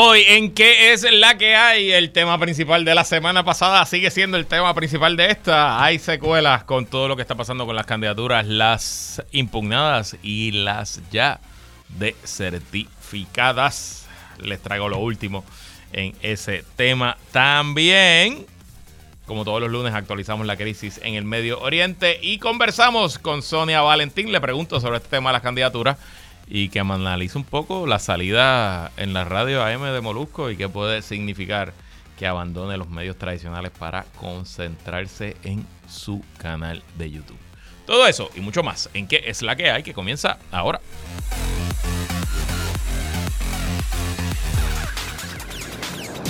Hoy, ¿en qué es la que hay? El tema principal de la semana pasada sigue siendo el tema principal de esta. Hay secuelas con todo lo que está pasando con las candidaturas, las impugnadas y las ya desertificadas. Les traigo lo último en ese tema. También, como todos los lunes, actualizamos la crisis en el Medio Oriente y conversamos con Sonia Valentín. Le pregunto sobre este tema de las candidaturas y que analice un poco la salida en la radio AM de Molusco y qué puede significar que abandone los medios tradicionales para concentrarse en su canal de YouTube. Todo eso y mucho más en qué es la que hay que comienza ahora.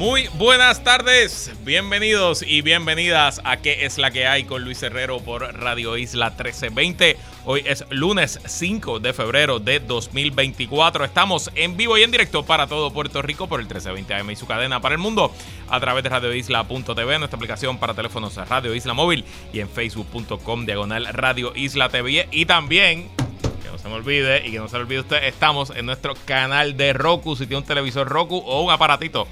Muy buenas tardes, bienvenidos y bienvenidas a ¿Qué es la que hay? con Luis Herrero por Radio Isla 1320. Hoy es lunes 5 de febrero de 2024. Estamos en vivo y en directo para todo Puerto Rico por el 1320 AM y su cadena para el mundo a través de radioisla.tv, nuestra aplicación para teléfonos Radio Isla Móvil y en facebook.com diagonal Radio Isla TV y también que no se me olvide y que no se le olvide usted, estamos en nuestro canal de Roku. Si tiene un televisor Roku o un aparatito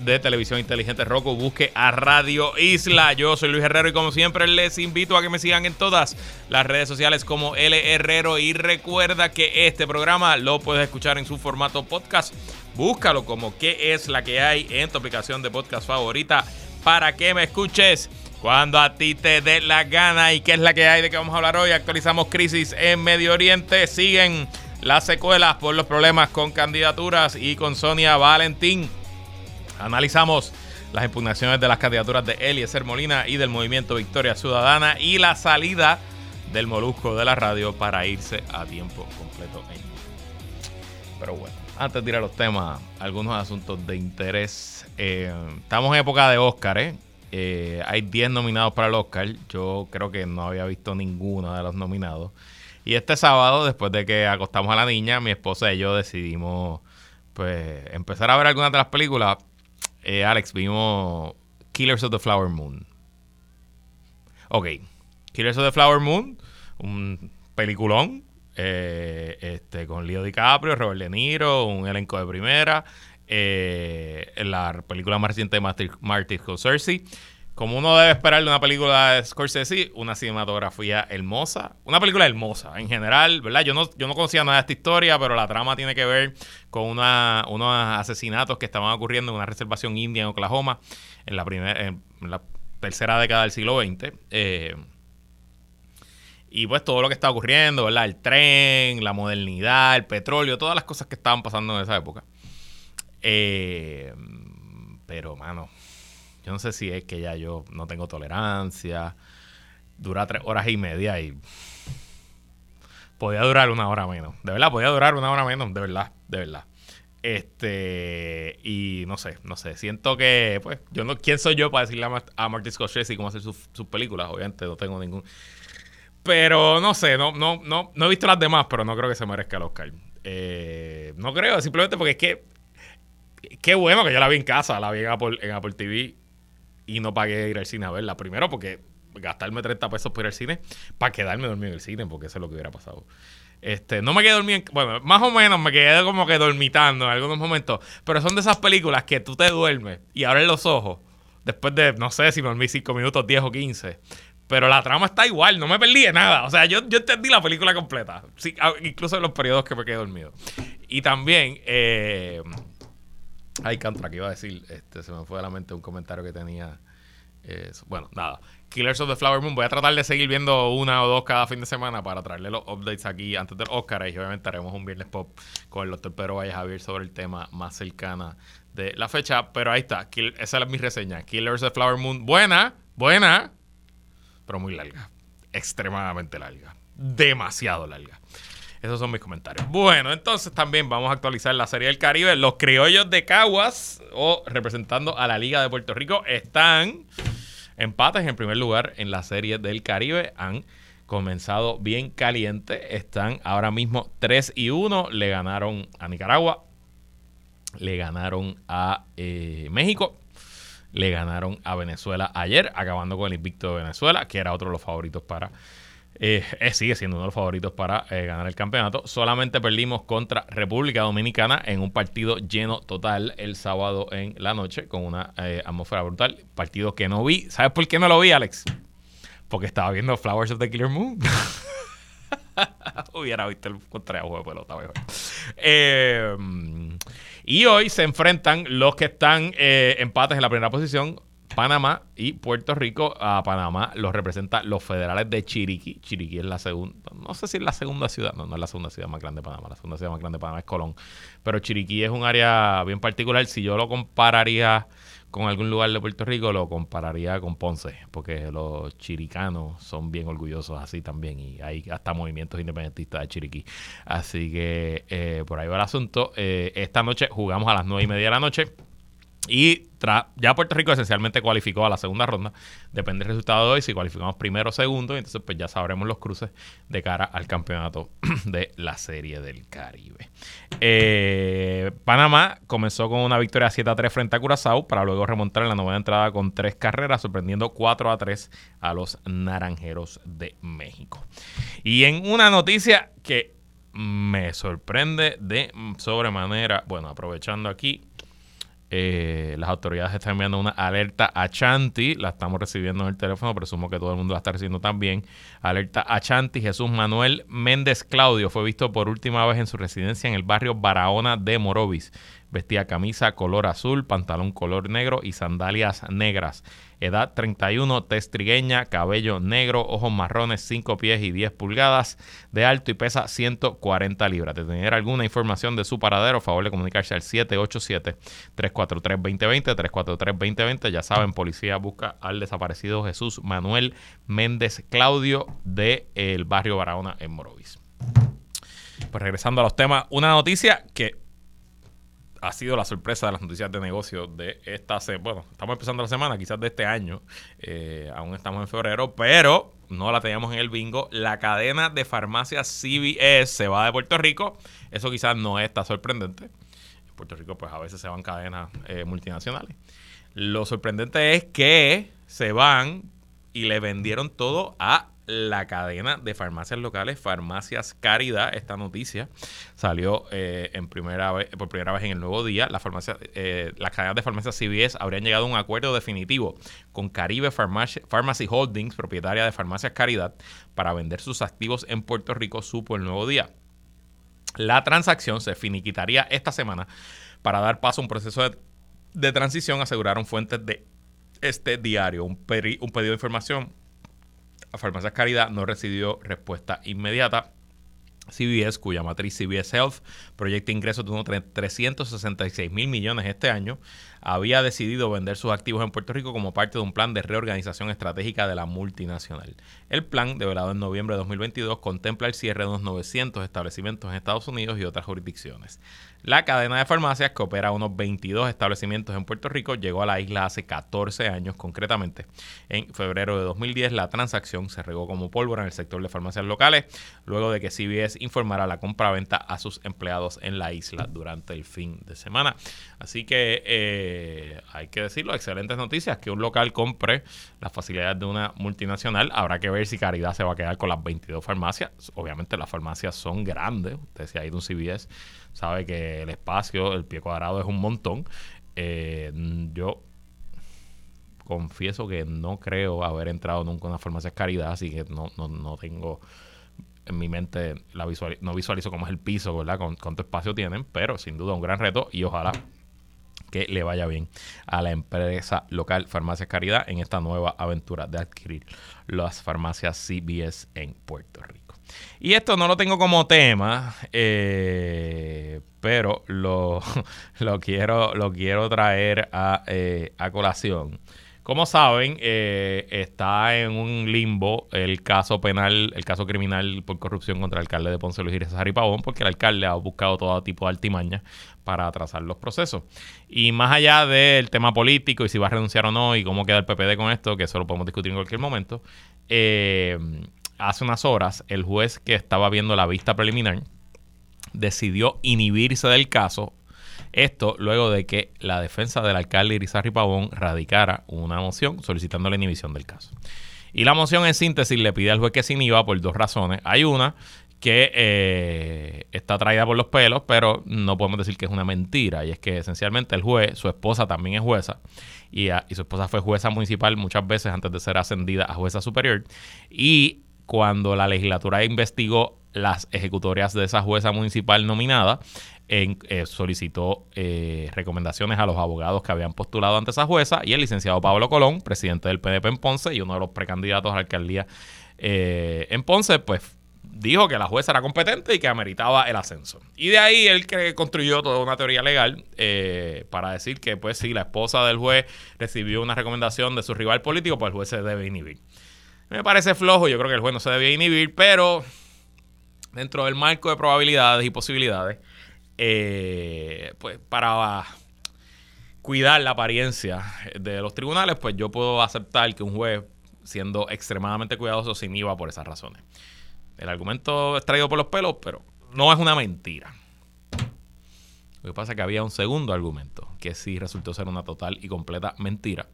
de televisión inteligente Roku, busque a Radio Isla. Yo soy Luis Herrero y como siempre les invito a que me sigan en todas las redes sociales como L Herrero y recuerda que este programa lo puedes escuchar en su formato podcast. Búscalo como qué es la que hay en tu aplicación de podcast favorita para que me escuches cuando a ti te dé la gana y qué es la que hay de que vamos a hablar hoy. Actualizamos crisis en Medio Oriente. Siguen las secuelas por los problemas con candidaturas y con Sonia Valentín. Analizamos las impugnaciones de las candidaturas de Eliezer Molina y del movimiento Victoria Ciudadana y la salida del molusco de la radio para irse a tiempo completo. Pero bueno, antes de ir a los temas, algunos asuntos de interés. Eh, estamos en época de Oscar, ¿eh? ¿eh? hay 10 nominados para el Oscar. Yo creo que no había visto ninguno de los nominados. Y este sábado, después de que acostamos a la niña, mi esposa y yo decidimos pues empezar a ver algunas de las películas eh, Alex, vimos Killers of the Flower Moon. Ok, Killers of the Flower Moon, un peliculón eh, este, con Leo DiCaprio, Robert De Niro, un elenco de primera. Eh, la película más reciente de Martin, Martin Scorsese como uno debe esperar de una película de Scorsese, una cinematografía hermosa. Una película hermosa en general, ¿verdad? Yo no, yo no conocía nada de esta historia, pero la trama tiene que ver con una, unos asesinatos que estaban ocurriendo en una reservación india en Oklahoma en la, primera, en la tercera década del siglo XX. Eh, y pues todo lo que está ocurriendo, ¿verdad? El tren, la modernidad, el petróleo, todas las cosas que estaban pasando en esa época. Eh, pero, mano, no sé si es que ya yo no tengo tolerancia. Dura tres horas y media y podía durar una hora menos. De verdad, podía durar una hora menos, de verdad, de verdad. Este, y no sé, no sé. Siento que, pues, yo no, ¿quién soy yo para decirle a, a Martin Scorsese cómo hacer sus, películas? Obviamente no tengo ningún. Pero no sé, no, no, no, no he visto las demás, pero no creo que se merezca el Oscar. Eh, no creo, simplemente porque es que. Qué bueno que yo la vi en casa, la vi en Apple, en Apple TV y no pagué ir al cine a verla. Primero porque gastarme 30 pesos por ir al cine para quedarme dormido en el cine, porque eso es lo que hubiera pasado. Este, no me quedé dormido, bueno, más o menos me quedé como que dormitando en algunos momentos, pero son de esas películas que tú te duermes y abres los ojos después de, no sé si me dormí 5 minutos, 10 o 15. Pero la trama está igual, no me perdí de nada. O sea, yo, yo entendí la película completa. incluso en los periodos que me quedé dormido. Y también, eh, Ay, Cantra, que iba a decir, este, se me fue a la mente un comentario que tenía. Eh, bueno, nada. Killers of the Flower Moon. Voy a tratar de seguir viendo una o dos cada fin de semana para traerle los updates aquí antes del Oscar. Y obviamente haremos un viernes pop con el doctor Pedro Valle Javier sobre el tema más cercana de la fecha. Pero ahí está. esa es mi reseña. Killers of the Flower Moon. Buena, buena, pero muy larga. Extremadamente larga. Demasiado larga. Esos son mis comentarios. Bueno, entonces también vamos a actualizar la Serie del Caribe. Los criollos de Caguas, o representando a la Liga de Puerto Rico, están empates en primer lugar en la Serie del Caribe. Han comenzado bien caliente. Están ahora mismo 3 y 1. Le ganaron a Nicaragua. Le ganaron a eh, México. Le ganaron a Venezuela ayer, acabando con el invicto de Venezuela, que era otro de los favoritos para eh, eh, sigue siendo uno de los favoritos para eh, ganar el campeonato. Solamente perdimos contra República Dominicana en un partido lleno total el sábado en la noche con una atmósfera brutal. Partido que no vi. ¿Sabes por qué no lo vi, Alex? Porque estaba viendo Flowers of the Killer Moon. Hubiera visto el contrario juego de pelota mejor. y hoy se enfrentan los que están empates en la primera posición. Panamá y Puerto Rico. A Panamá los representa los federales de Chiriquí. Chiriquí es la segunda, no sé si es la segunda ciudad, no, no es la segunda ciudad más grande de Panamá, la segunda ciudad más grande de Panamá es Colón. Pero Chiriquí es un área bien particular. Si yo lo compararía con algún lugar de Puerto Rico, lo compararía con Ponce, porque los chiricanos son bien orgullosos así también y hay hasta movimientos independentistas de Chiriquí. Así que eh, por ahí va el asunto. Eh, esta noche jugamos a las nueve y media de la noche. Y ya Puerto Rico esencialmente cualificó a la segunda ronda. Depende del resultado de hoy, si cualificamos primero o segundo. Entonces, pues ya sabremos los cruces de cara al campeonato de la Serie del Caribe. Eh, Panamá comenzó con una victoria 7 a 3 frente a Curazao para luego remontar en la novena entrada con tres carreras, sorprendiendo 4 a 3 a los Naranjeros de México. Y en una noticia que me sorprende de sobremanera, bueno, aprovechando aquí eh, las autoridades están enviando una alerta a Chanti, la estamos recibiendo en el teléfono, presumo que todo el mundo la está recibiendo también. Alerta a Chanti, Jesús Manuel Méndez Claudio fue visto por última vez en su residencia en el barrio Barahona de Morovis. Vestía camisa color azul, pantalón color negro y sandalias negras. Edad 31, tez trigueña, cabello negro, ojos marrones, 5 pies y 10 pulgadas de alto y pesa 140 libras. De tener alguna información de su paradero, favor de comunicarse al 787-343-2020, 343-2020. Ya saben, policía busca al desaparecido Jesús Manuel Méndez Claudio de el barrio Barahona en Morovis. Pues regresando a los temas, una noticia que ha sido la sorpresa de las noticias de negocio de esta semana. Bueno, estamos empezando la semana, quizás de este año. Eh, aún estamos en febrero, pero no la teníamos en el bingo. La cadena de farmacias CVS se va de Puerto Rico. Eso quizás no es tan sorprendente. En Puerto Rico, pues a veces se van cadenas eh, multinacionales. Lo sorprendente es que se van y le vendieron todo a la cadena de farmacias locales, Farmacias Caridad. Esta noticia salió eh, en primera por primera vez en el nuevo día. La farmacia, eh, las cadenas de farmacias CVS habrían llegado a un acuerdo definitivo con Caribe Pharmacy, Holdings, propietaria de Farmacias Caridad, para vender sus activos en Puerto Rico, supo el nuevo día. La transacción se finiquitaría esta semana para dar paso a un proceso de, transición, aseguraron fuentes de este diario. Un, un pedido de información Farmacias Caridad no recibió respuesta inmediata. CBS, cuya matriz CBS Health proyecta ingresos de unos 366 mil millones este año, había decidido vender sus activos en Puerto Rico como parte de un plan de reorganización estratégica de la multinacional. El plan, develado en noviembre de 2022, contempla el cierre de unos 900 establecimientos en Estados Unidos y otras jurisdicciones. La cadena de farmacias, que opera unos 22 establecimientos en Puerto Rico, llegó a la isla hace 14 años concretamente. En febrero de 2010 la transacción se regó como pólvora en el sector de farmacias locales, luego de que CBS informara la compra-venta a sus empleados en la isla durante el fin de semana. Así que eh, hay que decirlo, excelentes noticias, que un local compre las facilidades de una multinacional. Habrá que ver si Caridad se va a quedar con las 22 farmacias. Obviamente las farmacias son grandes, usted si ha ido a un CBS sabe que el espacio, el pie cuadrado es un montón. Eh, yo confieso que no creo haber entrado nunca en una farmacia caridad, así que no, no, no tengo en mi mente, la visual, no visualizo cómo es el piso, ¿verdad? Con, cuánto espacio tienen, pero sin duda un gran reto y ojalá que le vaya bien a la empresa local Farmacias Caridad en esta nueva aventura de adquirir las farmacias CBS en Puerto Rico. Y esto no lo tengo como tema, eh, pero lo, lo, quiero, lo quiero traer a, eh, a colación. Como saben, eh, está en un limbo el caso penal, el caso criminal por corrupción contra el alcalde de Ponce Luis Irizarry Pavón, porque el alcalde ha buscado todo tipo de altimaña para atrasar los procesos. Y más allá del tema político y si va a renunciar o no y cómo queda el PPD con esto, que eso lo podemos discutir en cualquier momento, eh, hace unas horas, el juez que estaba viendo la vista preliminar decidió inhibirse del caso. Esto luego de que la defensa del alcalde Irizarry Pavón radicara una moción solicitando la inhibición del caso. Y la moción en síntesis le pide al juez que se inhiba por dos razones. Hay una que eh, está traída por los pelos, pero no podemos decir que es una mentira. Y es que esencialmente el juez, su esposa también es jueza, y, y su esposa fue jueza municipal muchas veces antes de ser ascendida a jueza superior. Y cuando la legislatura investigó las ejecutorias de esa jueza municipal nominada, en, eh, solicitó eh, recomendaciones a los abogados que habían postulado ante esa jueza y el licenciado Pablo Colón, presidente del PNP en Ponce y uno de los precandidatos a la alcaldía en Ponce, pues dijo que la jueza era competente y que ameritaba el ascenso. Y de ahí él que construyó toda una teoría legal eh, para decir que, pues, si la esposa del juez recibió una recomendación de su rival político, pues el juez se debe inhibir. Me parece flojo, yo creo que el juez no se debía inhibir, pero dentro del marco de probabilidades y posibilidades, eh, pues para cuidar la apariencia de los tribunales, pues yo puedo aceptar que un juez, siendo extremadamente cuidadoso, se inhiba por esas razones. El argumento es traído por los pelos, pero no es una mentira. Lo que pasa es que había un segundo argumento, que sí resultó ser una total y completa mentira.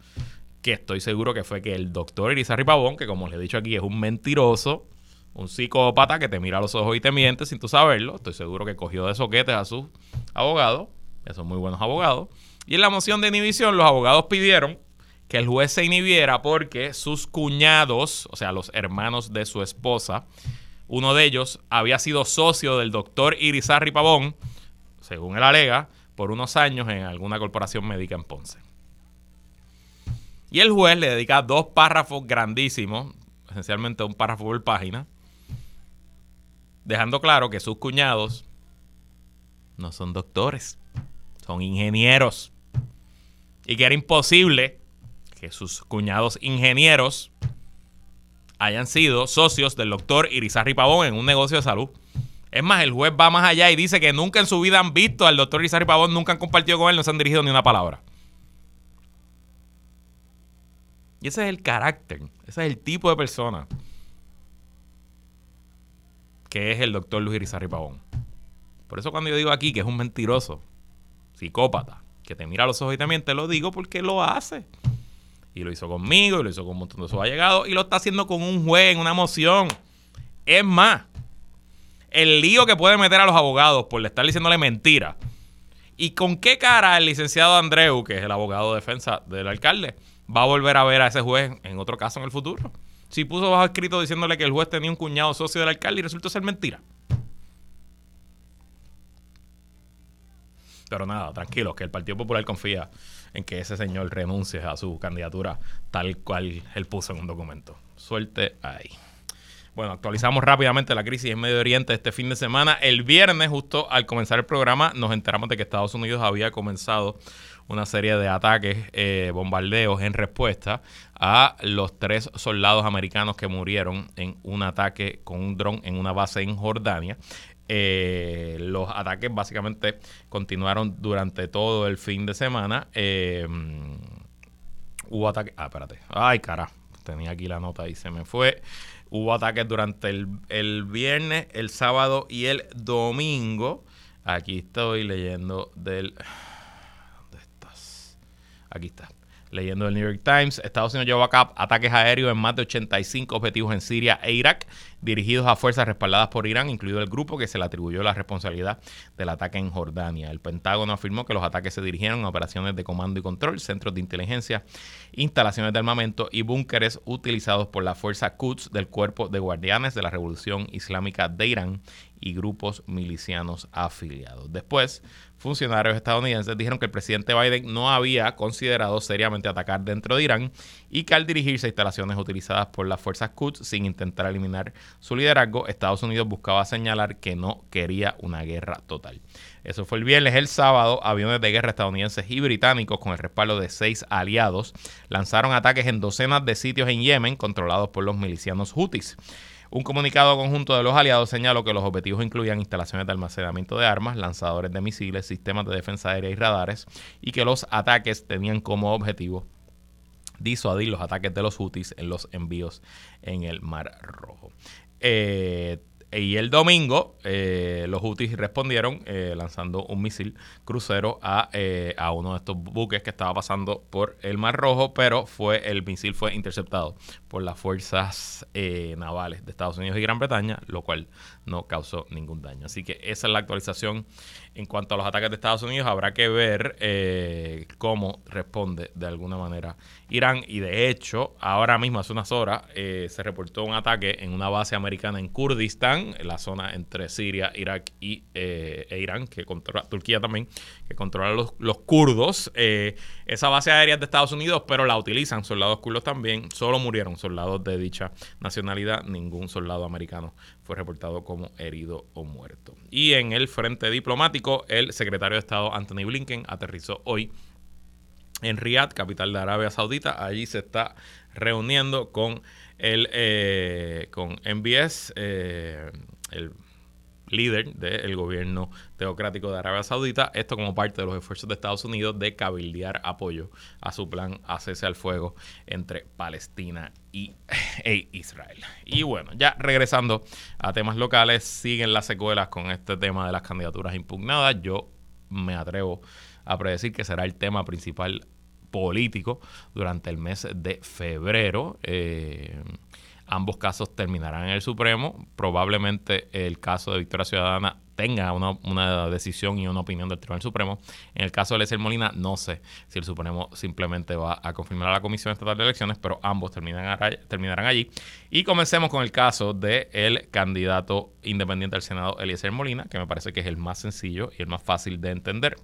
Que estoy seguro que fue que el doctor Irizarry Pavón, que como les he dicho aquí es un mentiroso, un psicópata que te mira a los ojos y te miente sin tú saberlo. Estoy seguro que cogió de soquetes a sus abogados, que son muy buenos abogados. Y en la moción de inhibición, los abogados pidieron que el juez se inhibiera porque sus cuñados, o sea, los hermanos de su esposa, uno de ellos había sido socio del doctor Irizarry Pavón, según él alega, por unos años en alguna corporación médica en Ponce. Y el juez le dedica dos párrafos grandísimos, esencialmente un párrafo por página, dejando claro que sus cuñados no son doctores, son ingenieros. Y que era imposible que sus cuñados ingenieros hayan sido socios del doctor Irizarry Pavón en un negocio de salud. Es más, el juez va más allá y dice que nunca en su vida han visto al doctor Irizarry Pavón, nunca han compartido con él, no se han dirigido ni una palabra. Y ese es el carácter, ese es el tipo de persona que es el doctor Luis Irizarry Pavón. Por eso cuando yo digo aquí que es un mentiroso, psicópata, que te mira a los ojos y te lo digo porque lo hace. Y lo hizo conmigo, y lo hizo con un montón de sus allegados, y lo está haciendo con un juez en una moción. Es más, el lío que puede meter a los abogados por estar diciéndole mentira. ¿Y con qué cara el licenciado Andreu, que es el abogado de defensa del alcalde, va a volver a ver a ese juez en otro caso en el futuro? Si puso bajo escrito diciéndole que el juez tenía un cuñado socio del alcalde y resultó ser mentira. Pero nada, tranquilos, que el Partido Popular confía en que ese señor renuncie a su candidatura tal cual él puso en un documento. Suerte ahí. Bueno, actualizamos rápidamente la crisis en Medio Oriente este fin de semana. El viernes, justo al comenzar el programa, nos enteramos de que Estados Unidos había comenzado una serie de ataques, eh, bombardeos en respuesta a los tres soldados americanos que murieron en un ataque con un dron en una base en Jordania. Eh, los ataques básicamente continuaron durante todo el fin de semana. Eh, hubo ataques. Ah, espérate. Ay, cara. Tenía aquí la nota y se me fue. Hubo ataques durante el, el viernes, el sábado y el domingo. Aquí estoy leyendo del. ¿Dónde estás? Aquí está leyendo el New York Times, Estados Unidos llevó a cabo ataques aéreos en más de 85 objetivos en Siria e Irak, dirigidos a fuerzas respaldadas por Irán, incluido el grupo que se le atribuyó la responsabilidad del ataque en Jordania. El Pentágono afirmó que los ataques se dirigieron a operaciones de comando y control, centros de inteligencia, instalaciones de armamento y búnkeres utilizados por la fuerza Quds del Cuerpo de Guardianes de la Revolución Islámica de Irán y grupos milicianos afiliados. Después, funcionarios estadounidenses dijeron que el presidente Biden no había considerado seriamente atacar dentro de Irán y que al dirigirse a instalaciones utilizadas por las fuerzas Quds sin intentar eliminar su liderazgo, Estados Unidos buscaba señalar que no quería una guerra total. Eso fue el viernes. El sábado, aviones de guerra estadounidenses y británicos, con el respaldo de seis aliados, lanzaron ataques en docenas de sitios en Yemen controlados por los milicianos Houthis. Un comunicado conjunto de los aliados señaló que los objetivos incluían instalaciones de almacenamiento de armas, lanzadores de misiles, sistemas de defensa aérea y radares, y que los ataques tenían como objetivo disuadir los ataques de los Houthis en los envíos en el Mar Rojo. Eh, y el domingo eh, los Houthis respondieron eh, lanzando un misil crucero a, a, uno de estos buques que estaba pasando por el Mar Rojo, pero fue el misil fue interceptado por las fuerzas navales de Estados Unidos y Gran Bretaña, lo cual no causó ningún daño. Así que esa es la actualización en cuanto a los ataques de Estados Unidos. Habrá que ver cómo responde de alguna manera Irán. Y de hecho, ahora mismo, hace unas horas, se reportó un ataque en una base americana en Kurdistán en la zona entre Siria, Irak y eh, e Irán, que controla Turquía también, que controla los, los kurdos. Eh, esa base aérea de Estados Unidos, pero la utilizan soldados kurdos también. Solo murieron soldados de dicha nacionalidad. Ningún soldado americano fue reportado como herido o muerto. Y en el frente diplomático, el secretario de Estado Anthony Blinken aterrizó hoy en Riyadh, capital de Arabia Saudita. Allí se está reuniendo con el eh, con MBS, eh, el líder del gobierno teocrático de Arabia Saudita, esto como parte de los esfuerzos de Estados Unidos de cabildear apoyo a su plan a cese al fuego entre Palestina y e Israel. Y bueno, ya regresando a temas locales, siguen las secuelas con este tema de las candidaturas impugnadas. Yo me atrevo a predecir que será el tema principal político durante el mes de febrero. Eh, ambos casos terminarán en el Supremo. Probablemente el caso de Victoria Ciudadana tenga una, decisión y una opinión del Tribunal Supremo. En el caso de Lecer Molina, no sé si el Supremo simplemente va a confirmar a la Comisión Estatal de Elecciones, pero ambos terminan, terminarán allí. Y comencemos con el caso del candidato independiente al Senado, Eliezer Molina, que me parece que es el más sencillo y el más fácil de entender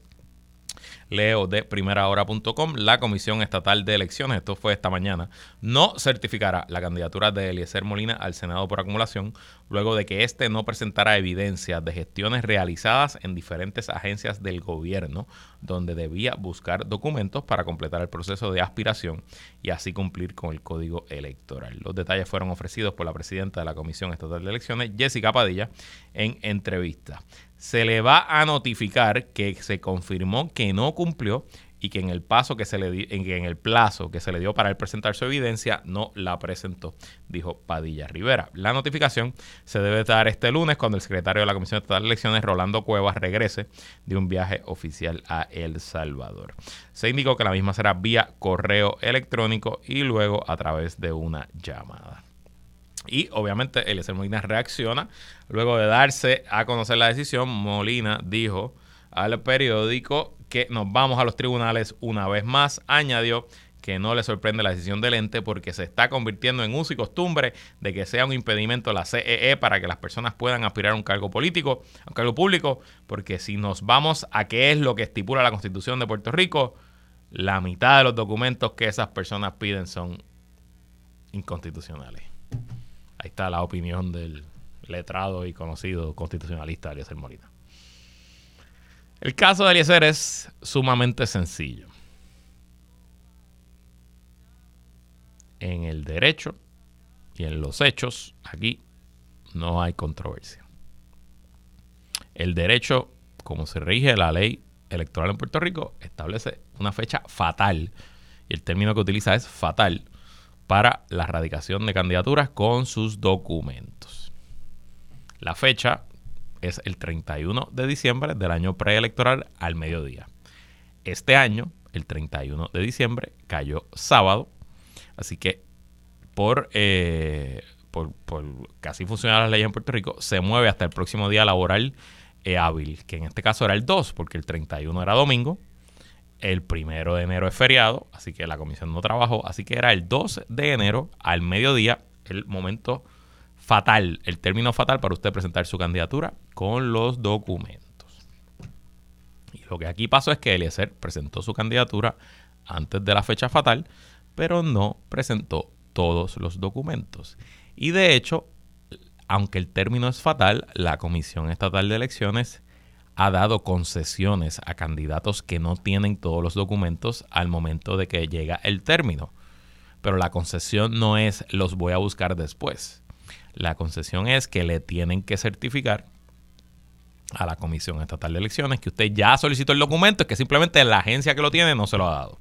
leo de primerahora.com, la Comisión Estatal de Elecciones, esto fue esta mañana, no certificará la candidatura de Eliezer Molina al Senado por acumulación luego de que éste no presentara evidencia de gestiones realizadas en diferentes agencias del gobierno donde debía buscar documentos para completar el proceso de aspiración y así cumplir con el código electoral. Los detalles fueron ofrecidos por la presidenta de la Comisión Estatal de Elecciones, Jessica Padilla, en entrevista se le va a notificar que se confirmó que no cumplió y que en el paso que se le en, el plazo que se le dio para él presentar su evidencia no la presentó, dijo Padilla Rivera. La notificación se debe dar este lunes cuando el secretario de la Comisión Estatal de Elecciones, Rolando Cuevas, regrese de un viaje oficial a El Salvador. Se indicó que la misma será vía correo electrónico y luego a través de una llamada. Y obviamente Eliezer Molina reacciona. Luego de darse a conocer la decisión, Molina dijo al periódico que nos vamos a los tribunales una vez más. Añadió que no le sorprende la decisión del ente porque se está convirtiendo en uso y costumbre de que sea un impedimento la CEE e para que las personas puedan aspirar a un cargo político, a un cargo público, porque si nos vamos a qué es lo que estipula la Constitución de Puerto Rico, la mitad de los documentos que esas personas piden son inconstitucionales. Ahí está la opinión del letrado y conocido constitucionalista Eliezer Molina. El caso de Eliezer es sumamente sencillo. En el derecho y en los hechos, aquí no hay controversia. El derecho, como se rige la ley electoral en Puerto Rico, establece una fecha fatal. Y el término que utiliza es fatal para la erradicación de candidaturas con sus documentos. La fecha es el 31 de diciembre del año preelectoral al mediodía. Este año, el 31 de diciembre, cayó sábado, así que por, eh, por, casi funcionar las leyes en Puerto Rico, se mueve hasta el próximo día laboral eh, hábil, que en este caso era el 2, porque el 31 era domingo, el primero de enero es feriado, así que la comisión no trabajó. Así que era el 2 de enero al mediodía, el momento fatal, el término fatal para usted presentar su candidatura con los documentos. Y lo que aquí pasó es que Eliezer presentó su candidatura antes de la fecha fatal, pero no presentó todos los documentos. Y de hecho, aunque el término es fatal, la Comisión Estatal de Elecciones ha dado concesiones a candidatos que no tienen todos los documentos al momento de que llega el término. Pero la concesión no es los voy a buscar después. La concesión es que le tienen que certificar a la Comisión Estatal de Elecciones que usted ya solicitó el documento, es que simplemente la agencia que lo tiene no se lo ha dado.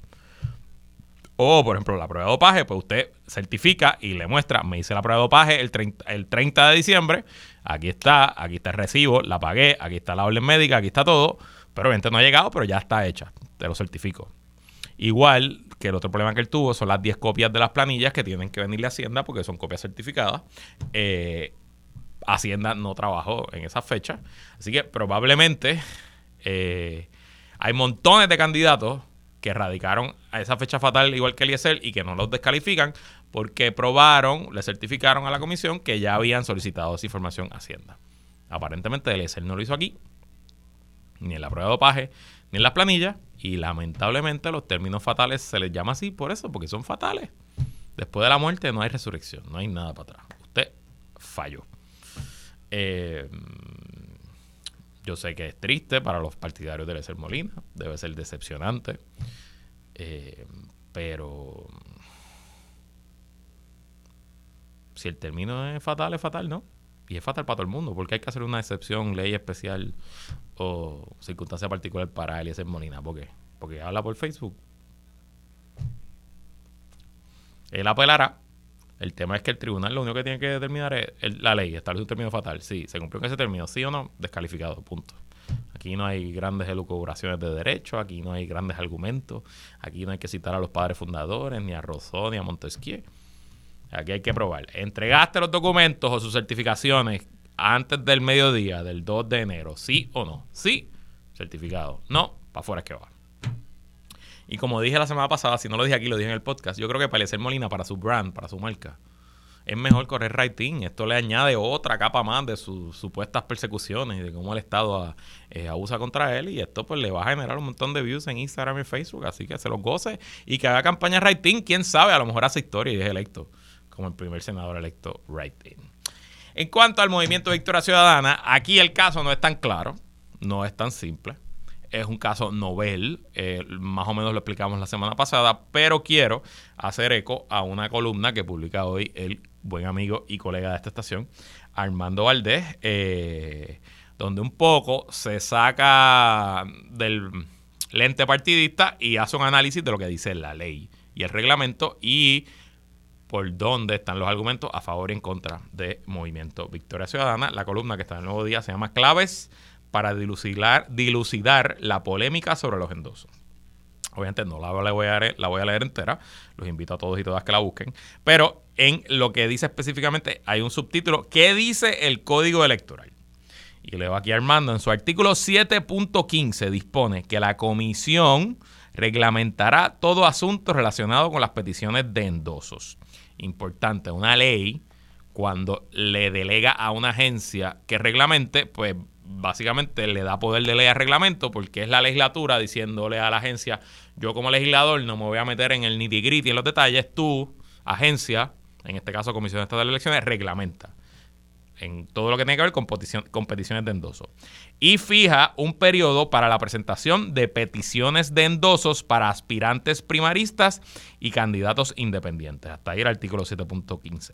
O, por ejemplo, la prueba de dopaje, pues usted certifica y le muestra, me hice la prueba de dopaje el 30, el 30 de diciembre, aquí está, aquí está el recibo, la pagué, aquí está la orden médica, aquí está todo, pero obviamente no ha llegado, pero ya está hecha, te lo certifico. Igual que el otro problema que él tuvo son las 10 copias de las planillas que tienen que venirle a Hacienda porque son copias certificadas. Eh, Hacienda no trabajó en esa fecha. Así que probablemente eh, hay montones de candidatos que radicaron a esa fecha fatal igual que Eliezer y que no los descalifican porque probaron, le certificaron a la comisión que ya habían solicitado esa información a Hacienda. Aparentemente Eliezer no lo hizo aquí, ni en la prueba de dopaje, ni en las planillas, y lamentablemente los términos fatales se les llama así por eso, porque son fatales. Después de la muerte no hay resurrección, no hay nada para atrás. Usted falló. Eh, yo sé que es triste para los partidarios de Lecer Molina, debe ser decepcionante, eh, pero si el término es fatal, es fatal, ¿no? Y es fatal para todo el mundo, porque hay que hacer una excepción, ley especial o circunstancia particular para Eliezer Molina. ¿Por qué? Porque habla por Facebook. Él apelará. El tema es que el tribunal lo único que tiene que determinar es la ley, establece un término fatal. Sí, se cumplió con ese término, sí o no, descalificado, punto. Aquí no hay grandes elucubraciones de derecho, aquí no hay grandes argumentos, aquí no hay que citar a los padres fundadores, ni a Rousseau, ni a Montesquieu. Aquí hay que probar. Entregaste los documentos o sus certificaciones antes del mediodía del 2 de enero, ¿sí o no? Sí, certificado. No, para afuera es que va. Y como dije la semana pasada, si no lo dije aquí, lo dije en el podcast, yo creo que para Molina, para su brand, para su marca, es mejor correr writing. Esto le añade otra capa más de sus supuestas persecuciones y de cómo el Estado eh, abusa contra él. Y esto pues le va a generar un montón de views en Instagram y Facebook. Así que se los goce y que haga campaña writing. Quién sabe, a lo mejor hace historia y es electo como el primer senador electo writing. En cuanto al movimiento Victoria Ciudadana, aquí el caso no es tan claro, no es tan simple. Es un caso novel, eh, más o menos lo explicamos la semana pasada, pero quiero hacer eco a una columna que publica hoy el buen amigo y colega de esta estación, Armando Valdés, eh, donde un poco se saca del lente partidista y hace un análisis de lo que dice la ley y el reglamento y por dónde están los argumentos a favor y en contra de Movimiento Victoria Ciudadana. La columna que está en el nuevo día se llama Claves para dilucidar, dilucidar la polémica sobre los endosos. Obviamente no la voy, a leer, la voy a leer entera, los invito a todos y todas que la busquen, pero en lo que dice específicamente hay un subtítulo, ¿qué dice el Código Electoral? Y le va aquí Armando, en su artículo 7.15 dispone que la comisión reglamentará todo asunto relacionado con las peticiones de endosos. Importante, una ley, cuando le delega a una agencia que reglamente, pues básicamente le da poder de ley al reglamento porque es la legislatura diciéndole a la agencia, yo como legislador no me voy a meter en el nitty gritty, en los detalles, tú, agencia, en este caso Comisión Estatal de Elecciones, reglamenta en todo lo que tiene que ver con, con peticiones de endoso. Y fija un periodo para la presentación de peticiones de endosos para aspirantes primaristas y candidatos independientes. Hasta ahí el artículo 7.15.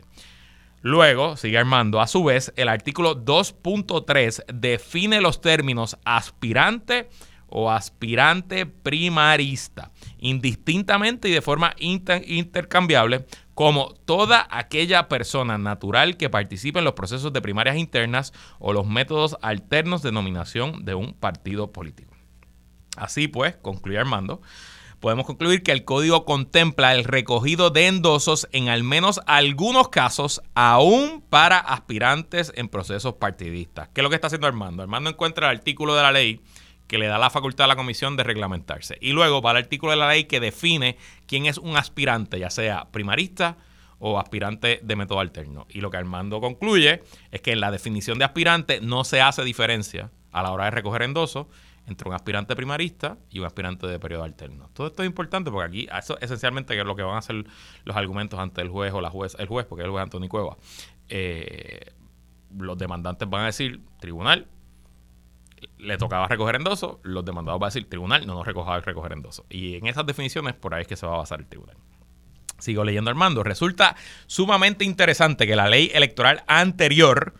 Luego, sigue Armando, a su vez, el artículo 2.3 define los términos aspirante o aspirante primarista, indistintamente y de forma intercambiable como toda aquella persona natural que participe en los procesos de primarias internas o los métodos alternos de nominación de un partido político. Así pues, concluye Armando, podemos concluir que el código contempla el recogido de endosos en al menos algunos casos, aún para aspirantes en procesos partidistas. ¿Qué es lo que está haciendo Armando? Armando encuentra el artículo de la ley que le da la facultad a la comisión de reglamentarse. Y luego va el artículo de la ley que define quién es un aspirante, ya sea primarista o aspirante de método alterno. Y lo que Armando concluye es que en la definición de aspirante no se hace diferencia a la hora de recoger endosos entre un aspirante primarista y un aspirante de periodo alterno. Todo esto es importante porque aquí eso esencialmente es lo que van a hacer los argumentos ante el juez o la juez, el juez, porque el juez Antonio Cueva. Eh, los demandantes van a decir, tribunal, le tocaba recoger endoso, los demandados van a decir, tribunal, no nos recojaba recoger endoso. Y en esas definiciones, por ahí es que se va a basar el tribunal. Sigo leyendo Armando. Resulta sumamente interesante que la ley electoral anterior,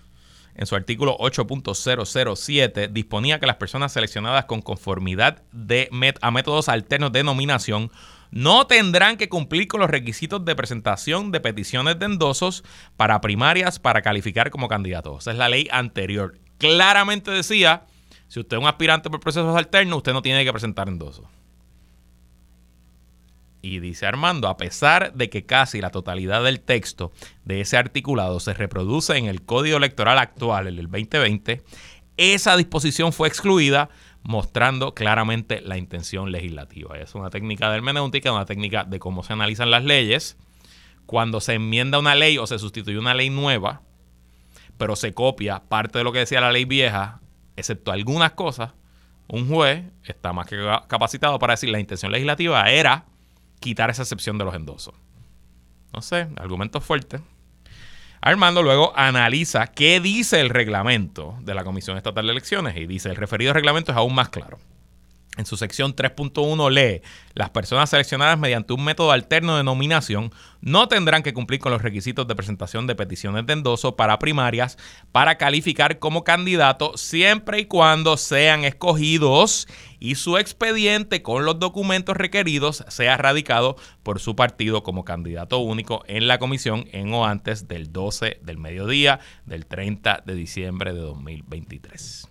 en su artículo 8.007, disponía que las personas seleccionadas con conformidad de a métodos alternos de nominación no tendrán que cumplir con los requisitos de presentación de peticiones de endosos para primarias para calificar como candidatos. Esa es la ley anterior. Claramente decía, si usted es un aspirante por procesos alternos, usted no tiene que presentar endosos. Y dice Armando, a pesar de que casi la totalidad del texto de ese articulado se reproduce en el Código Electoral actual, el del 2020, esa disposición fue excluida mostrando claramente la intención legislativa. Es una técnica de hermenéutica, una técnica de cómo se analizan las leyes. Cuando se enmienda una ley o se sustituye una ley nueva, pero se copia parte de lo que decía la ley vieja, excepto algunas cosas, un juez está más que capacitado para decir la intención legislativa era quitar esa excepción de los endosos. No sé, argumento fuerte. Armando luego analiza qué dice el reglamento de la Comisión Estatal de Elecciones y dice el referido reglamento es aún más claro. En su sección 3.1 lee, las personas seleccionadas mediante un método alterno de nominación no tendrán que cumplir con los requisitos de presentación de peticiones de endoso para primarias para calificar como candidato siempre y cuando sean escogidos y su expediente con los documentos requeridos sea radicado por su partido como candidato único en la comisión en o antes del 12 del mediodía del 30 de diciembre de 2023.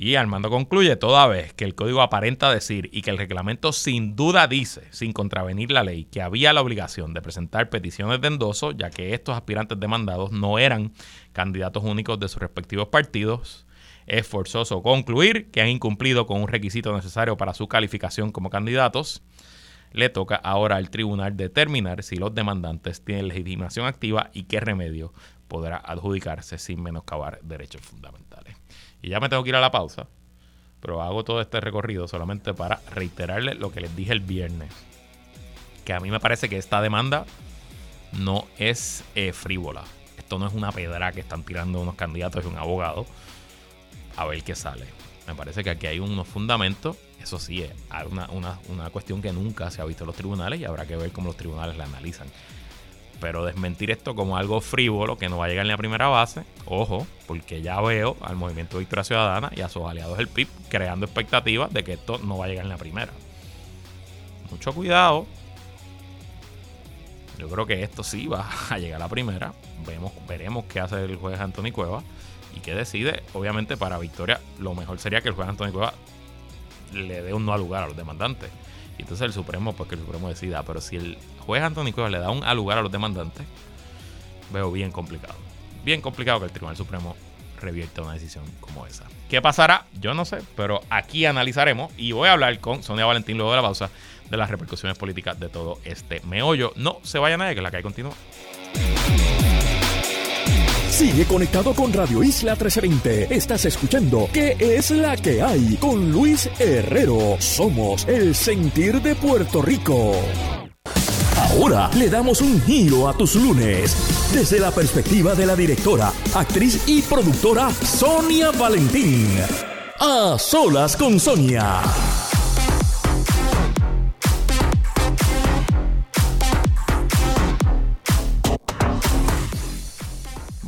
Y Armando concluye, toda vez que el código aparenta decir y que el reglamento sin duda dice, sin contravenir la ley, que había la obligación de presentar peticiones de endoso, ya que estos aspirantes demandados no eran candidatos únicos de sus respectivos partidos, es forzoso concluir que han incumplido con un requisito necesario para su calificación como candidatos. Le toca ahora al tribunal determinar si los demandantes tienen legitimación activa y qué remedio podrá adjudicarse sin menoscabar derechos fundamentales. Y ya me tengo que ir a la pausa. Pero hago todo este recorrido solamente para reiterarle lo que les dije el viernes. Que a mí me parece que esta demanda no es eh, frívola. Esto no es una pedra que están tirando unos candidatos y un abogado a ver qué sale. Me parece que aquí hay unos fundamentos. Eso sí, es una, una, una cuestión que nunca se ha visto en los tribunales y habrá que ver cómo los tribunales la analizan. Pero desmentir esto como algo frívolo que no va a llegar ni a primera base, ojo, porque ya veo al Movimiento Victoria Ciudadana y a sus aliados del PIB creando expectativas de que esto no va a llegar ni a primera. Mucho cuidado. Yo creo que esto sí va a llegar a la primera. Vemos, veremos qué hace el juez Anthony Cueva y qué decide. Obviamente para Victoria lo mejor sería que el juez Anthony Cueva le dé un no al lugar a los demandantes. Y entonces el Supremo, pues que el Supremo decida. Pero si el juez Antonio Cuevas le da un lugar a los demandantes, veo bien complicado. Bien complicado que el Tribunal Supremo revierta una decisión como esa. ¿Qué pasará? Yo no sé, pero aquí analizaremos y voy a hablar con Sonia Valentín luego de la pausa de las repercusiones políticas de todo este meollo. No se vaya nadie, que la calle continúa. Sigue conectado con Radio Isla 1320. Estás escuchando ¿Qué es la que hay? Con Luis Herrero. Somos el sentir de Puerto Rico. Ahora le damos un giro a tus lunes desde la perspectiva de la directora, actriz y productora Sonia Valentín. A solas con Sonia.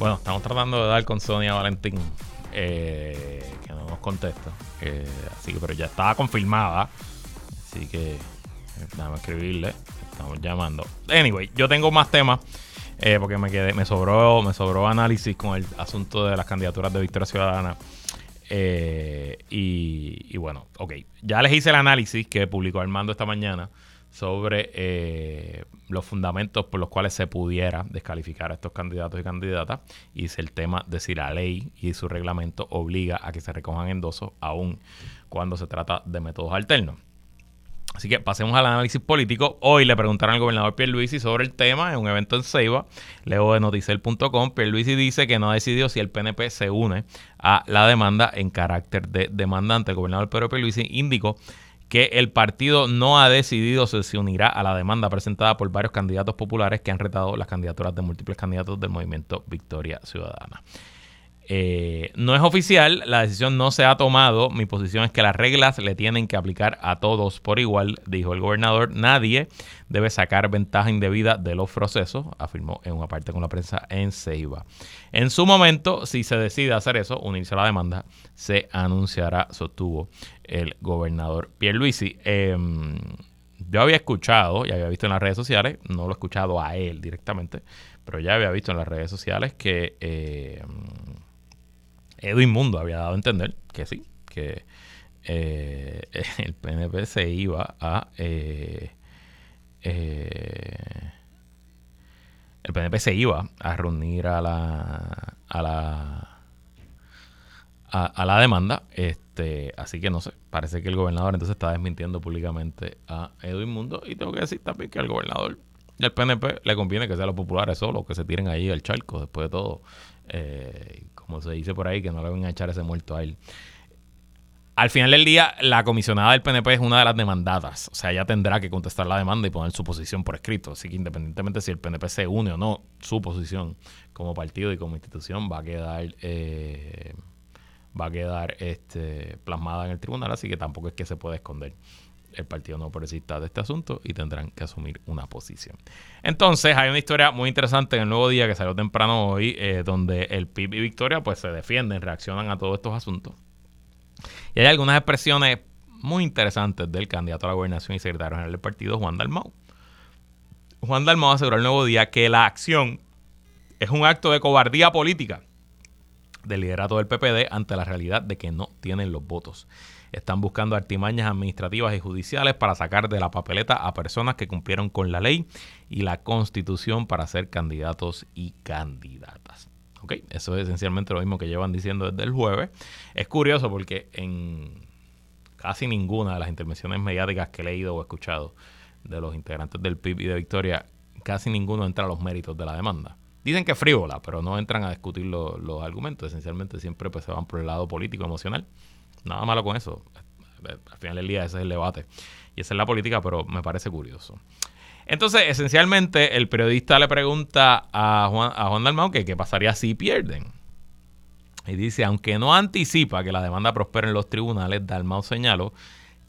Bueno, estamos tratando de dar con Sonia Valentín, eh, que no nos contesta. Eh, así que, pero ya estaba confirmada. Así que, eh, déjame escribirle. Estamos llamando. Anyway, yo tengo más temas. porque me quedé, me sobró, me sobró análisis con el asunto de las candidaturas de Victoria Ciudadana. y, y, bueno, ok. Ya les hice el análisis que publicó Armando esta mañana sobre eh, los fundamentos por los cuales se pudiera descalificar a estos candidatos y candidatas y si el tema de si la ley y su reglamento obliga a que se recojan endosos aún cuando se trata de métodos alternos. Así que pasemos al análisis político. Hoy le preguntaron al gobernador Pierluisi sobre el tema en un evento en Ceiba. Leo de noticel.com. Pierluisi dice que no ha decidido si el PNP se une a la demanda en carácter de demandante. El gobernador Pedro Pierluisi indicó que el partido no ha decidido si se unirá a la demanda presentada por varios candidatos populares que han retado las candidaturas de múltiples candidatos del movimiento Victoria Ciudadana. Eh, no es oficial, la decisión no se ha tomado. Mi posición es que las reglas le tienen que aplicar a todos por igual, dijo el gobernador. Nadie debe sacar ventaja indebida de los procesos, afirmó en una parte con la prensa en Ceiba. En su momento, si se decide hacer eso, unirse a la demanda, se anunciará, sostuvo el gobernador Pierluisi. Eh, yo había escuchado y había visto en las redes sociales, no lo he escuchado a él directamente, pero ya había visto en las redes sociales que eh, Edwin Mundo había dado a entender que sí, que eh, el PNP se iba a... Eh, eh, el PNP se iba a reunir a la a la a, la demanda este así que no sé parece que el gobernador entonces está desmintiendo públicamente a Edwin Mundo y tengo que decir también que al gobernador del PNP le conviene que sean los populares solo que se tiren ahí al charco después de todo como se dice por ahí que no le van a echar ese muerto a él al final del día, la comisionada del PNP es una de las demandadas. O sea, ella tendrá que contestar la demanda y poner su posición por escrito. Así que independientemente si el PNP se une o no, su posición como partido y como institución va a quedar, eh, va a quedar este, plasmada en el tribunal. Así que tampoco es que se pueda esconder el Partido No Progresista de este asunto y tendrán que asumir una posición. Entonces, hay una historia muy interesante en el nuevo día que salió temprano hoy, eh, donde el PIB y Victoria pues se defienden, reaccionan a todos estos asuntos. Y hay algunas expresiones muy interesantes del candidato a la gobernación y secretario general del partido, Juan Dalmau. Juan Dalmau aseguró el nuevo día que la acción es un acto de cobardía política del liderato del PPD ante la realidad de que no tienen los votos. Están buscando artimañas administrativas y judiciales para sacar de la papeleta a personas que cumplieron con la ley y la constitución para ser candidatos y candidatas. Eso es esencialmente lo mismo que llevan diciendo desde el jueves. Es curioso porque en casi ninguna de las intervenciones mediáticas que he leído o escuchado de los integrantes del PIB y de Victoria, casi ninguno entra a los méritos de la demanda. Dicen que es frívola, pero no entran a discutir los argumentos. Esencialmente siempre pues, se van por el lado político, emocional. Nada malo con eso. Al final del día ese es el debate. Y esa es la política, pero me parece curioso. Entonces, esencialmente, el periodista le pregunta a Juan, a Juan Dalmau que qué pasaría si pierden. Y dice, aunque no anticipa que la demanda prospere en los tribunales, Dalmau señaló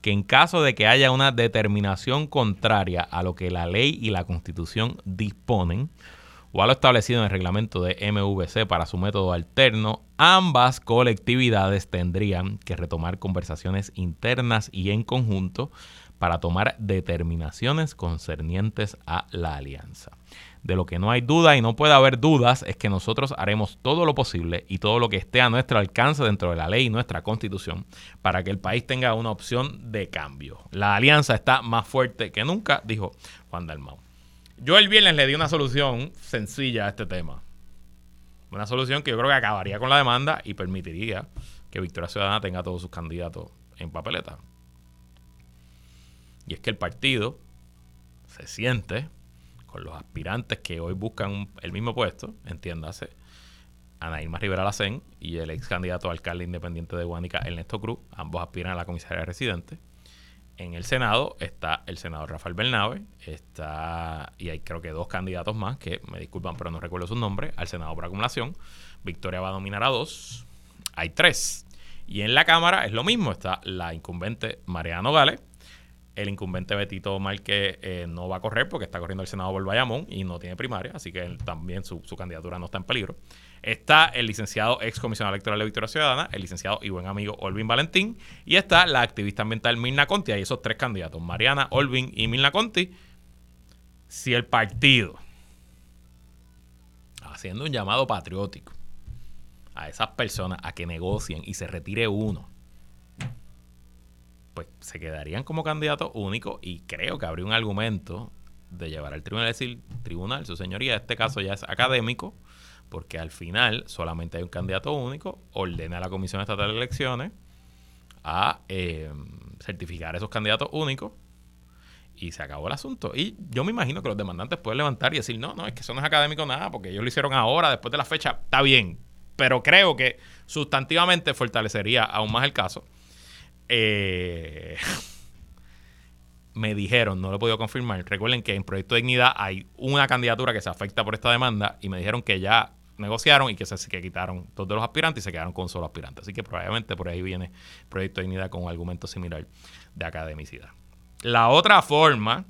que en caso de que haya una determinación contraria a lo que la ley y la constitución disponen, o a lo establecido en el reglamento de MVC para su método alterno, ambas colectividades tendrían que retomar conversaciones internas y en conjunto para tomar determinaciones concernientes a la alianza. De lo que no hay duda y no puede haber dudas es que nosotros haremos todo lo posible y todo lo que esté a nuestro alcance dentro de la ley y nuestra constitución para que el país tenga una opción de cambio. La alianza está más fuerte que nunca, dijo Juan Dalmau. Yo el viernes le di una solución sencilla a este tema. Una solución que yo creo que acabaría con la demanda y permitiría que Victoria Ciudadana tenga todos sus candidatos en papeleta. Y es que el partido se siente con los aspirantes que hoy buscan el mismo puesto, entiéndase, Anaíma Rivera Lacén y el ex candidato a alcalde independiente de Guánica, Ernesto Cruz, ambos aspiran a la comisaría residente. En el Senado está el senador Rafael Bernabe, está, y hay creo que dos candidatos más, que me disculpan, pero no recuerdo su nombre, al Senado por acumulación. Victoria va a dominar a dos, hay tres. Y en la Cámara es lo mismo, está la incumbente Mariano Gales, el incumbente Betito Márquez eh, no va a correr porque está corriendo el Senado por Bayamón y no tiene primaria, así que también su, candidatura no está en peligro. Está el licenciado ex comisionado electoral de Victoria Ciudadana, el licenciado y buen amigo Olvin Valentín, y está la activista ambiental Mirna Conti. Hay esos tres candidatos, Mariana, Olvin y Mirna Conti. Si el partido, haciendo un llamado patriótico a esas personas a que negocien y se retire uno pues se quedarían como candidatos únicos y creo que habría un argumento de llevar al tribunal, decir, tribunal, su señoría, este caso ya es académico, porque al final solamente hay un candidato único, ordena a la Comisión Estatal de Elecciones a eh, certificar esos candidatos únicos y se acabó el asunto. Y yo me imagino que los demandantes pueden levantar y decir, no, no, es que eso no es académico nada, porque ellos lo hicieron ahora, después de la fecha, está bien, pero creo que sustantivamente fortalecería aún más el caso eh, me dijeron, no lo he podido confirmar, recuerden que en Proyecto de Dignidad hay una candidatura que se afecta por esta demanda y me dijeron que ya negociaron y que se quitaron todos los aspirantes y se quedaron con solo aspirante. Así que probablemente por ahí viene Proyecto de Dignidad con un argumento similar de academicidad. La otra forma,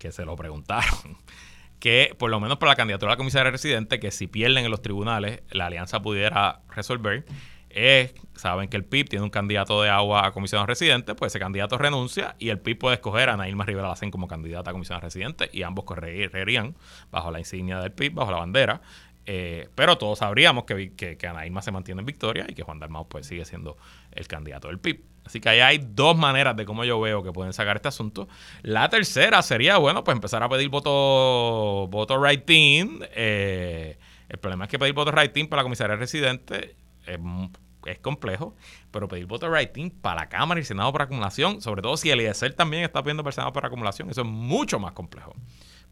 que se lo preguntaron, que por lo menos para la candidatura a la comisaria residente, que si pierden en los tribunales, la alianza pudiera resolver, es, saben que el PIB tiene un candidato de agua a comisionado residente, pues ese candidato renuncia y el PIB puede escoger a Nailma Rivera Lacen como candidata a comisionado residente y ambos correrían bajo la insignia del PIB, bajo la bandera. Eh, pero todos sabríamos que, que, que se mantiene en victoria y que Juan Dalmau pues sigue siendo el candidato del PIB. Así que ahí hay dos maneras de cómo yo veo que pueden sacar este asunto. La tercera sería, bueno, pues empezar a pedir voto, voto writing. Eh, el problema es que pedir voto writing para la comisaría residente es, complejo, pero pedir voto writing para la Cámara y Senado por acumulación, sobre todo si el IESER también está pidiendo para el Senado por acumulación, eso es mucho más complejo.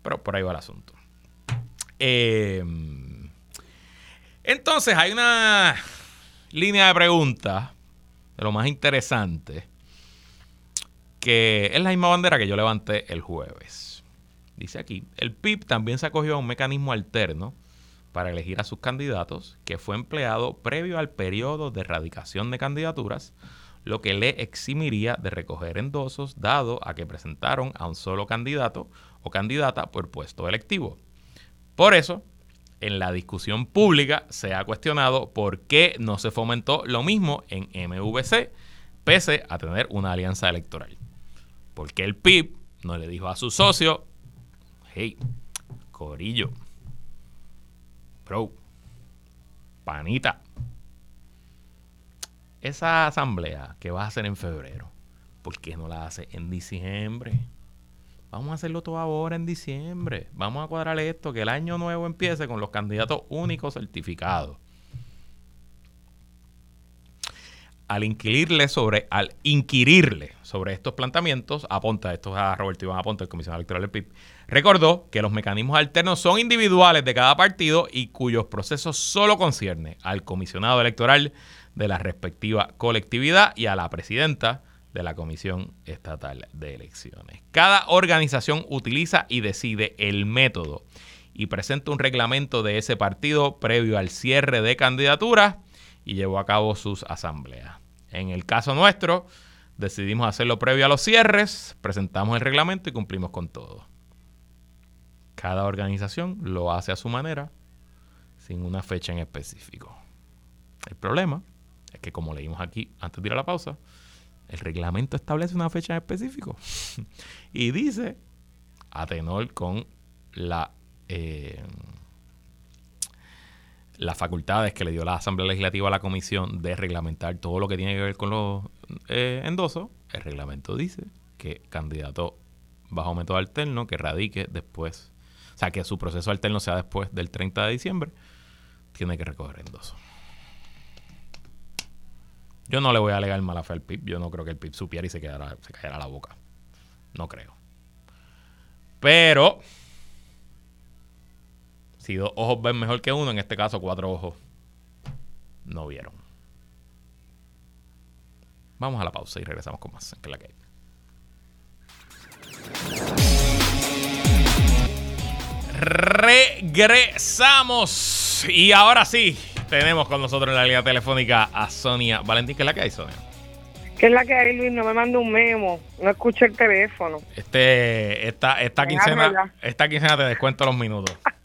Pero por ahí va el asunto. Eh, entonces hay una línea de preguntas de lo más interesante que es la misma bandera que yo levanté el jueves. Dice aquí, el PIB también se acogió a un mecanismo alterno para elegir a sus candidatos que fue empleado previo al periodo de erradicación de candidaturas, lo que le eximiría de recoger endosos dado a que presentaron a un solo candidato o candidata por puesto electivo. Por eso, en la discusión pública se ha cuestionado por qué no se fomentó lo mismo en MVC, pese a tener una alianza electoral. Porque el PIB no le dijo a su socio, hey, Corillo, panita, esa asamblea que vas a hacer en febrero, ¿por qué no la hace en diciembre? Vamos a hacerlo todo ahora en diciembre. Vamos a cuadrar esto, que el año nuevo empiece con los candidatos únicos certificados. Al inquirirle sobre, al inquirirle sobre estos planteamientos, apunta, esto a Roberto Iván Aponte, el comisionado electoral del PIB, recordó que los mecanismos alternos son individuales de cada partido y cuyos procesos solo concierne al comisionado electoral de la respectiva colectividad y a la presidenta de la Comisión Estatal de Elecciones. Cada organización utiliza y decide el método y presenta un reglamento de ese partido previo al cierre de candidaturas y llevó a cabo sus asambleas. En el caso nuestro, decidimos hacerlo previo a los cierres, presentamos el reglamento y cumplimos con todo. Cada organización lo hace a su manera, sin una fecha en específico. El problema es que, como leímos aquí antes de ir a la pausa, el reglamento establece una fecha en específico y dice, a tenor con la, eh, las facultades que le dio la Asamblea Legislativa a la Comisión de reglamentar todo lo que tiene que ver con los eh, endosos, el reglamento dice que candidato bajo método alterno que radique después, o sea, que su proceso alterno sea después del 30 de diciembre, tiene que recoger endosos. Yo no le voy a alegar mala fe al PIB. Yo no creo que el PIB supiera y se, quedara, se cayera la boca. No creo. Pero, si dos ojos ven mejor que uno, en este caso cuatro ojos no vieron. Vamos a la pausa y regresamos con más. Que la que Regresamos. Y ahora sí, tenemos con nosotros en la línea telefónica a Sonia Valentín. ¿Qué es la que hay, Sonia? ¿Qué es la que hay, Luis? No me manda un memo. No escuché el teléfono. Este, esta, esta quincena, esta quincena te descuento los minutos.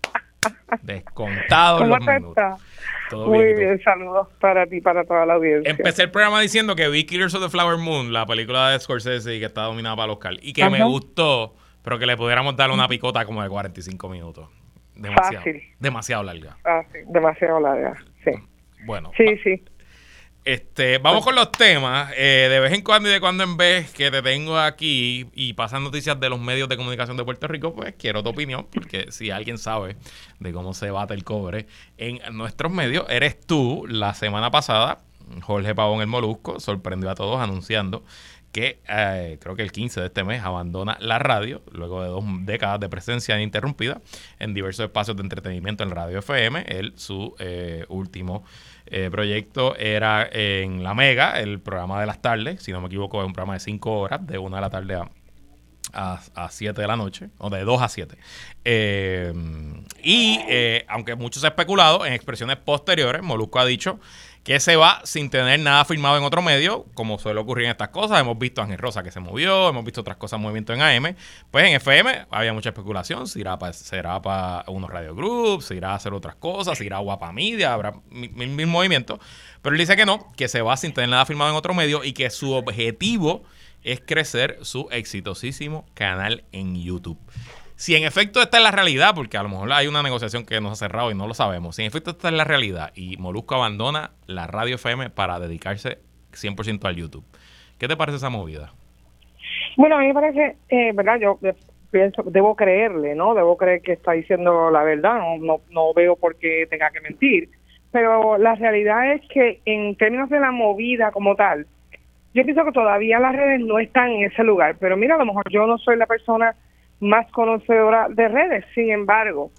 Descontado ¿Cómo los te. Todo Muy bien, saludos para ti, para toda la audiencia. Empecé el programa diciendo que vi Killers of the Flower Moon, la película de Scorsese y que está dominada para los Oscar, y que me gustó, pero que le pudiéramos dar una picota como de 45 minutos. Demasiado, Fácil. demasiado larga. Fácil, demasiado larga. Sí. Bueno. Sí, sí. Este, vamos con los temas. Eh, de vez en cuando y de cuando en vez que te tengo aquí y pasan noticias de los medios de comunicación de Puerto Rico, pues quiero tu opinión, porque si alguien sabe de cómo se bate el cobre en nuestros medios, eres tú. La semana pasada, Jorge Pavón el Molusco sorprendió a todos anunciando que eh, creo que el 15 de este mes abandona la radio, luego de dos décadas de presencia ininterrumpida en diversos espacios de entretenimiento en Radio FM. Él, su eh, último eh, proyecto era en La Mega, el programa de las tardes, si no me equivoco, es un programa de cinco horas, de una de la tarde a, a, 7 de la noche, o de 2 a 7. y aunque muchos ha especulado, en expresiones posteriores, Molusco ha dicho que se va sin tener nada firmado en otro medio, como suele ocurrir en estas cosas. Hemos visto a Ángel Rosa que se movió, hemos visto otras cosas, movimiento en AM. Pues en FM había mucha especulación, si irá para, será para unos radio groups, si irá a hacer otras cosas, si irá a Guapa Media, habrá mil, mil movimientos. Pero él dice que no, que se va sin tener nada firmado en otro medio y que su objetivo es crecer su exitosísimo canal en YouTube. Si en efecto esta es la realidad, porque a lo mejor hay una negociación que nos ha cerrado y no lo sabemos, si en efecto esta es la realidad y Molusco abandona la radio FM para dedicarse 100% al YouTube, ¿qué te parece esa movida? Bueno, a mí me parece, eh, ¿verdad? Yo pienso, debo creerle, ¿no? Debo creer que está diciendo la verdad, no, no, no veo por qué tenga que mentir. Pero la realidad es que en términos de la movida como tal, yo pienso que todavía las redes no están en ese lugar. Pero mira, a lo mejor yo no soy la persona más conocedora de redes. Sin embargo,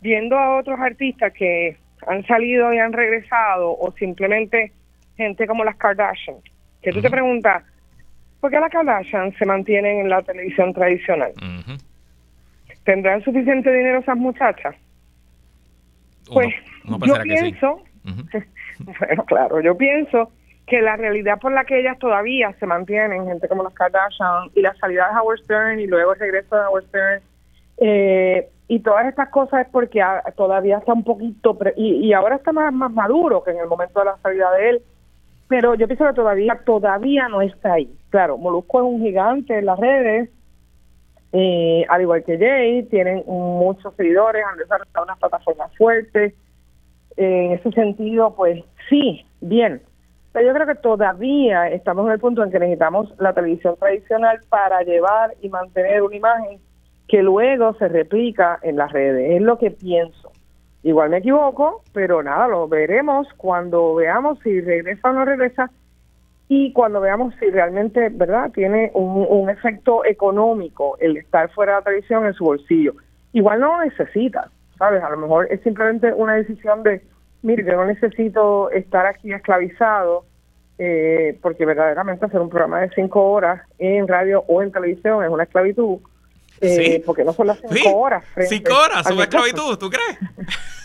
viendo a otros artistas que han salido y han regresado, o simplemente gente como las Kardashian, que tú te preguntas, ¿por qué las Kardashian se mantienen en la televisión tradicional? ¿Tendrán suficiente dinero esas muchachas? Pues yo pienso, bueno, claro, yo pienso que la realidad por la que ellas todavía se mantienen, gente como las Kardashian y la salida de Howard Stern y luego el regreso de Howard Stern, eh, y todas estas cosas es porque todavía está un poquito, y, ahora está más, más maduro que en el momento de la salida de él, pero yo pienso que todavía, todavía no está ahí. Claro, Molusco es un gigante en las redes, eh, al igual que Jay, tienen muchos seguidores, han desarrollado unas plataformas fuertes. en ese sentido, pues sí, bien, pero yo creo que todavía estamos en el punto en que necesitamos la televisión tradicional para llevar y mantener una imagen que luego se replica en las redes. Es lo que pienso. Igual me equivoco, pero nada, lo veremos cuando veamos si regresa o no regresa y cuando veamos si realmente, ¿verdad?, tiene un, un efecto económico el estar fuera de la televisión en su bolsillo. Igual no lo necesita, ¿sabes? A lo mejor es simplemente una decisión de mire, yo no necesito estar aquí esclavizado, eh, porque verdaderamente hacer un programa de cinco horas en radio o en televisión es una esclavitud, eh, porque no son las cinco horas. Cinco horas, es una esclavitud, ¿tú crees?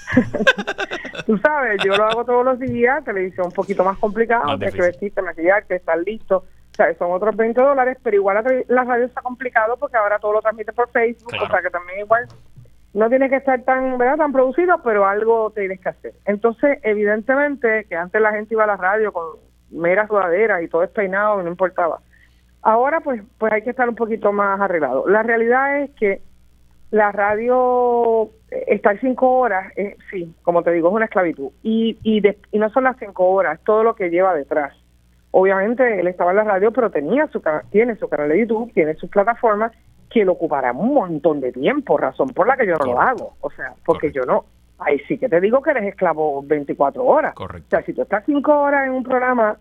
Tú sabes, yo lo hago todos los días, televisión un poquito más complicado, hay que vestirte, maquillarte, estar listo. O sea, son otros 20 dólares, pero igual la, radio está complicado porque ahora todo lo transmite por Facebook, o sea que también igual no tiene que estar tan, ¿verdad? tan producido, pero algo tienes que hacer. Entonces, evidentemente, que antes la gente iba a la radio con meras sudaderas y todo despeinado no importaba. Ahora, pues, pues hay que estar un poquito más arreglado. La realidad es que la radio, eh, estar cinco horas, eh, sí, como te digo, es una esclavitud. Y, y, y no son las cinco horas, todo lo que lleva detrás. Obviamente, él estaba en la radio, pero tenía su, tiene su canal de YouTube, tiene sus plataformas que lo ocupará un montón de tiempo, razón por la que yo no lo hago. O sea, porque yo no. Ahí sí que te digo que eres esclavo 24 horas. Correcto. O sea, si tú estás 5 horas en un programa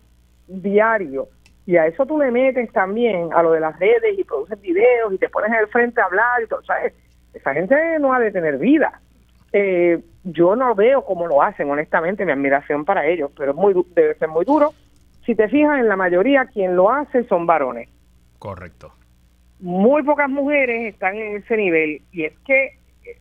diario y a eso tú le metes también a lo de las redes y produces videos y te pones en el frente a hablar y todo, ¿sabes? Esa gente no ha de tener vida. Eh, yo no veo cómo lo hacen, honestamente, mi admiración para ellos, pero es muy debe ser muy duro. Si te fijas, en la mayoría quien lo hace son varones. Correcto muy pocas mujeres están en ese nivel y es que eh,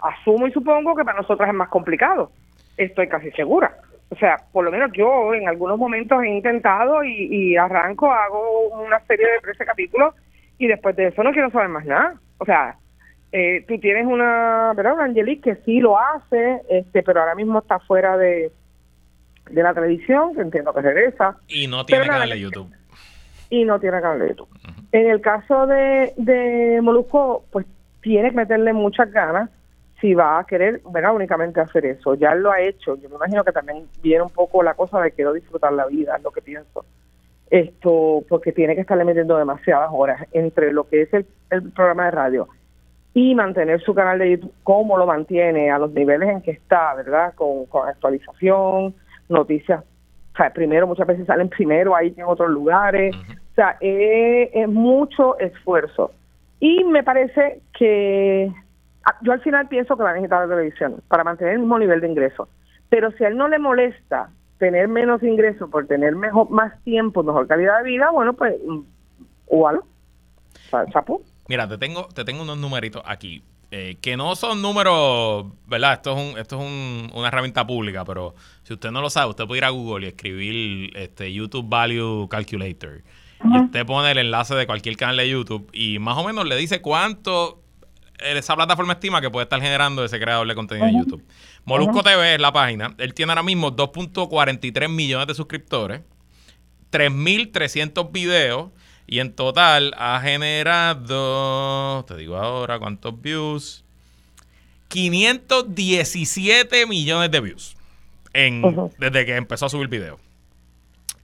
asumo y supongo que para nosotras es más complicado. Estoy casi segura. O sea, por lo menos yo en algunos momentos he intentado y, arranco, hago una serie de 13 capítulos y después de eso no quiero saber más nada. O sea, eh, tú tienes una, ¿verdad? Una Angelique que sí lo hace, este, pero ahora mismo está fuera de, de la televisión, que entiendo que regresa. Y no tiene canal de YouTube. Y no tiene canal de YouTube. En el caso de, de Molusco, pues tiene que meterle muchas ganas si va a querer, ¿verdad? Únicamente hacer eso. Ya lo ha hecho. Yo me imagino que también viene un poco la cosa de quiero disfrutar la vida, es lo que pienso. Esto, porque tiene que estarle metiendo demasiadas horas entre lo que es el, programa de radio y mantener su canal de YouTube, cómo lo mantiene, a los niveles en que está, ¿verdad? Con, actualización, noticias. O sea, primero, muchas veces salen primero ahí que en otros lugares. Sea, es, mucho esfuerzo. Y me parece que ah, yo al final pienso que va a necesitar la televisión para mantener el mismo nivel de ingreso. Pero si a él no le molesta tener menos ingreso por tener mejor más tiempo, mejor calidad de vida, bueno, pues, mm, igual. Mira, te tengo, te tengo unos numeritos aquí. eh, que no son números, ¿verdad? Esto es, un, esto es una herramienta pública, pero si usted no lo sabe, usted puede ir a Google y escribir este YouTube Value Calculator. Y usted pone el enlace de cualquier canal de YouTube y más o menos le dice cuánto esa plataforma estima que puede estar generando ese creador de contenido de YouTube. Molusco TV es la página. Él tiene ahora mismo 2.43 millones de suscriptores, 3.300 videos y en total ha generado, te digo ahora cuántos views, 517 millones de views en, desde que empezó a subir video.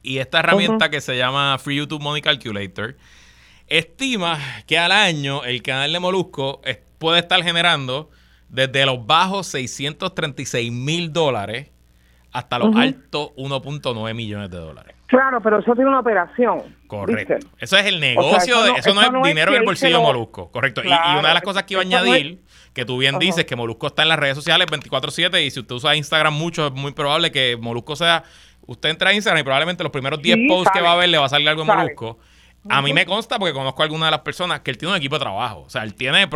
Y esta herramienta que se llama Free YouTube Money Calculator estima que al año el canal de Molusco puede estar generando desde los bajos 636 mil dólares hasta los altos 1.9 millones de dólares. Claro, pero eso tiene una operación. Correcto. Eso es el negocio, de, eso, no, es dinero en el bolsillo de Molusco. Correcto. y, una de las cosas que iba a añadir, que tú bien dices, que Molusco está en las redes sociales 24/7 y si usted usa Instagram mucho, es muy probable que Molusco sea, usted entra a Instagram y probablemente los primeros 10 posts que va a ver le va a salir algo de Molusco. A mí me consta porque conozco a alguna de las personas que él tiene un equipo de trabajo. O sea, él tiene,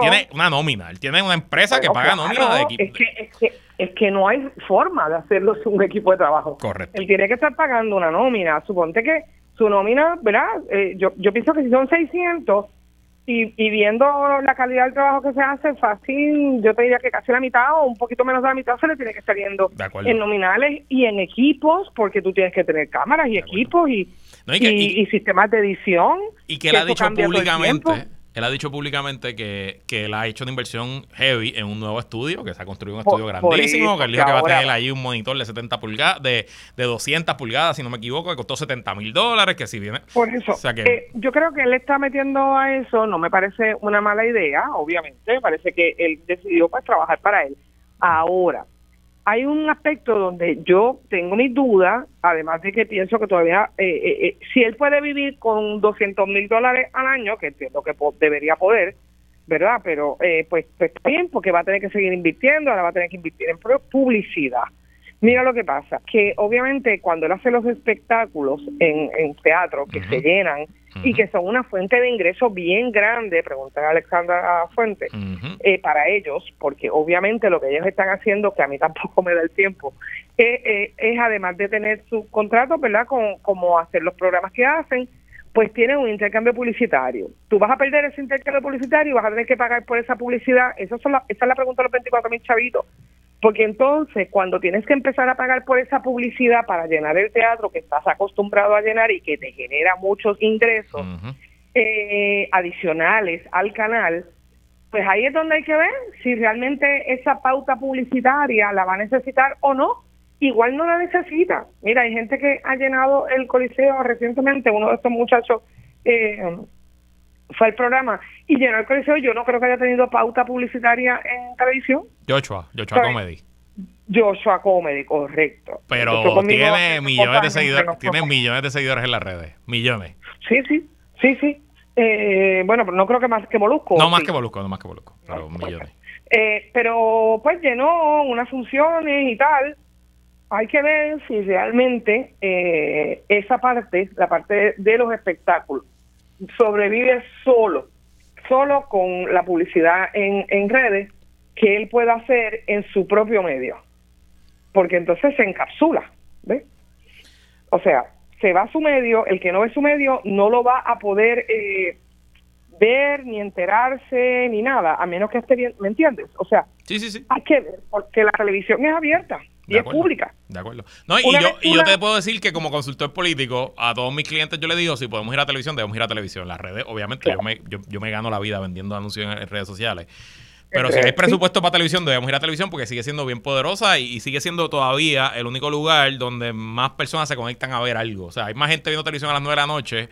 tiene una nómina, él tiene una empresa que paga nómina de equipo. Es que, es, que, es que no hay forma de hacerlo sin un equipo de trabajo. Correcto. Él tiene que estar pagando una nómina. Suponte que su nómina, ¿verdad? Eh, yo, yo pienso que si son 600 y, y viendo la calidad del trabajo que se hace, fácil, yo te diría que casi la mitad o un poquito menos de la mitad se le tiene que estar yendo en nominales y en equipos, porque tú tienes que tener cámaras y equipos y y, sistemas de edición. Y que él ha dicho públicamente, él ha dicho públicamente que, que él ha hecho una inversión heavy en un nuevo estudio, que se ha construido un estudio grandísimo, que él dijo que va a tener ahí un monitor de 70 pulgadas, de, de 200 pulgadas, si no me equivoco, que costó 70 mil dólares, que si viene... Por eso, eh, yo creo que él está metiendo a eso, no me parece una mala idea, obviamente, me parece que él decidió pues trabajar para él. Ahora, hay un aspecto donde yo tengo mis dudas, además de que pienso que todavía, eh, eh, eh, si él puede vivir con 200 mil dólares al año, que entiendo que debería poder, ¿verdad? Pero pues, pues bien, porque va a tener que seguir invirtiendo, ahora va a tener que invertir en publicidad. Mira lo que pasa, que obviamente cuando él hace los espectáculos en, en teatro que se llenan, y que son una fuente de ingreso bien grande, preguntar a Alexandra Fuente, eh, para ellos, porque obviamente lo que ellos están haciendo, que a mí tampoco me da el tiempo, eh, eh, es además de tener sus contratos, ¿verdad?, con, como hacer los programas que hacen, pues tienen un intercambio publicitario. Tú vas a perder ese intercambio publicitario y vas a tener que pagar por esa publicidad. Eso son esa es la pregunta de los 24 mil chavitos. Porque entonces, cuando tienes que empezar a pagar por esa publicidad para llenar el teatro que estás acostumbrado a llenar y que te genera muchos ingresos eh, adicionales al canal, pues ahí es donde hay que ver si realmente esa pauta publicitaria la va a necesitar o no. Igual no la necesita. Mira, hay gente que ha llenado el Coliseo recientemente, uno de estos muchachos eh, fue al programa y llenó el coliseo. Yo no creo que haya tenido pauta publicitaria en televisión. Joshua, Joshua Comedy. Joshua Comedy, correcto. Pero tiene millones de seguidores, tiene millones de seguidores en las redes, millones. Sí, sí, sí, sí. Eh, bueno, pero no creo que más que Molusco. No más que Molusco, no más que Molusco, pero millones. Eh, pero pues llenó unas funciones y tal. Hay que ver si realmente eh, esa parte, la parte de los espectáculos, sobrevive solo, solo con la publicidad en, en redes que él pueda hacer en su propio medio. Porque entonces se encapsula, ¿ves? O sea, se va a su medio, el que no ve su medio no lo va a poder eh, ver, ni enterarse, ni nada, a menos que esté bien, ¿me entiendes? O sea, sí, sí, sí. hay que ver, porque la televisión es abierta y es pública. De acuerdo. No, y, yo, y yo te puedo decir que como consultor político, a todos mis clientes yo les digo, si podemos ir a televisión, debemos ir a televisión. Las redes, obviamente, yo, me, yo, yo me gano la vida vendiendo anuncios en redes sociales. Pero si hay presupuesto para televisión, debemos ir a televisión porque sigue siendo bien poderosa y, sigue siendo todavía el único lugar donde más personas se conectan a ver algo. O sea, hay más gente viendo televisión a las 9 de la noche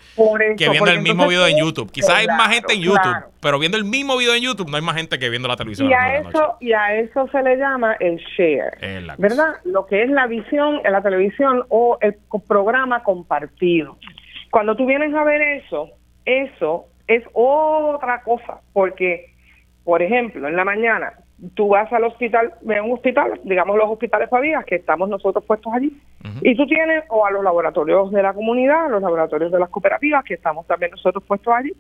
que viendo el mismo video en YouTube. Quizás hay más gente en YouTube, pero viendo el mismo video en YouTube no hay más gente que viendo la televisión y a, eso, Y a eso se le llama el share, ¿verdad? Lo que es la visión en la televisión o el programa compartido. Cuando tú vienes a ver eso, eso es otra cosa, porque por ejemplo, en la mañana tú vas al hospital, ve un hospital, digamos los hospitales Fabias, que estamos nosotros puestos allí, y tú tienes, o a los laboratorios de la comunidad, a los laboratorios de las cooperativas, que estamos también nosotros puestos allí,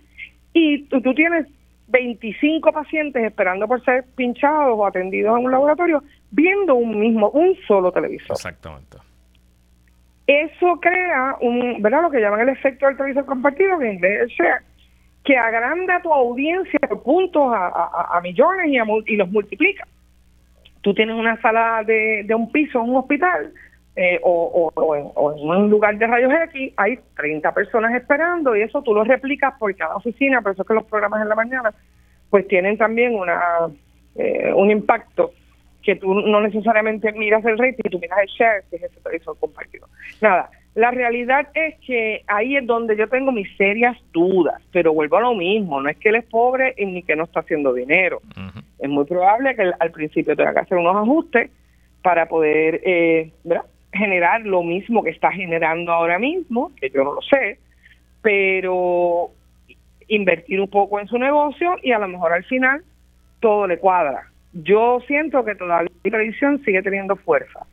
y tú, tienes 25 pacientes esperando por ser pinchados o atendidos en un laboratorio viendo un mismo, un solo televisor. Exactamente. Eso crea un, ¿verdad? Lo que llaman el efecto del televisor compartido, que en inglés es share, que agranda tu audiencia por puntos a, millones y, y, los multiplica. Tú tienes una sala de, un piso en un hospital eh, o, en, un lugar de rayos X, hay 30 personas esperando y eso tú lo replicas por cada oficina, por eso es que los programas en la mañana pues tienen también una eh, un impacto que tú no necesariamente miras el rating, tú miras el share, que es ese televisor compartido. Nada, la realidad es que ahí es donde yo tengo mis serias dudas, pero vuelvo a lo mismo, no es que él es pobre ni que no está haciendo dinero. Es muy probable que al principio tenga que hacer unos ajustes para poder eh, generar lo mismo que está generando ahora mismo, que yo no lo sé, pero invertir un poco en su negocio y a lo mejor al final todo le cuadra yo siento que todavía la televisión sigue teniendo fuerza.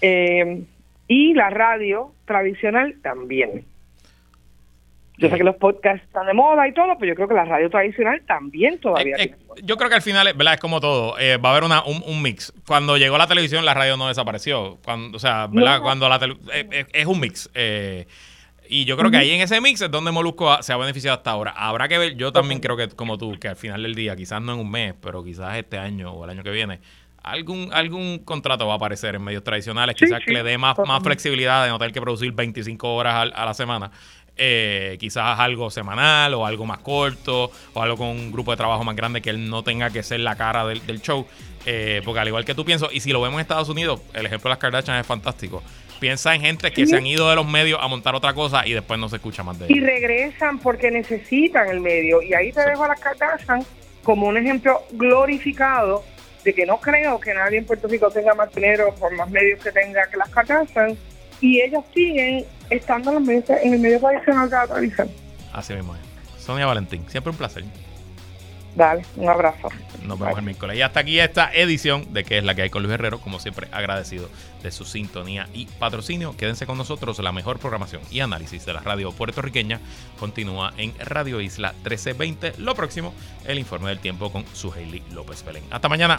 Eh, y la radio tradicional también. Yo sé que los podcasts están de moda y todo, pero yo creo que la radio tradicional también todavía. Eh, eh, yo creo que al final, ¿verdad? Es como todo. va a haber una, un, mix. Cuando llegó la televisión, la radio no desapareció. Cuando, o sea, ¿verdad? Cuando la es un mix. Eh, y yo creo que ahí en ese mix es donde Molusco se ha beneficiado hasta ahora. Habrá que ver, yo también creo que como tú, que al final del día, quizás no en un mes, pero quizás este año o el año que viene, algún algún contrato va a aparecer en medios tradicionales, quizás que le dé más, más flexibilidad de no tener que producir 25 horas a, la semana. Eh, quizás algo semanal o algo más corto o algo con un grupo de trabajo más grande que él no tenga que ser la cara del, show. Eh, porque al igual que tú pienso, y si lo vemos en Estados Unidos, el ejemplo de las Kardashian es fantástico piensa en gente que se han ido de los medios a montar otra cosa y después no se escucha más de ellos. Y regresan porque necesitan el medio. Y ahí te dejo a las Kardashian como un ejemplo glorificado de que no creo que nadie en Puerto Rico tenga más dinero por más medios que tenga que las Kardashian. Y ellos siguen estando en, los medios, en el medio tradicional de la televisión. Así mismo es. Sonia Valentín, siempre un placer. Dale, un abrazo. Nos vemos el miércoles. Y hasta aquí esta edición de que es la que hay con Luis Herrero. Como siempre, agradecido de su sintonía y patrocinio. Quédense con nosotros. La mejor programación y análisis de la radio puertorriqueña continúa en Radio Isla 1320. Lo próximo, el informe del tiempo con su Hailey López Belén. Hasta mañana.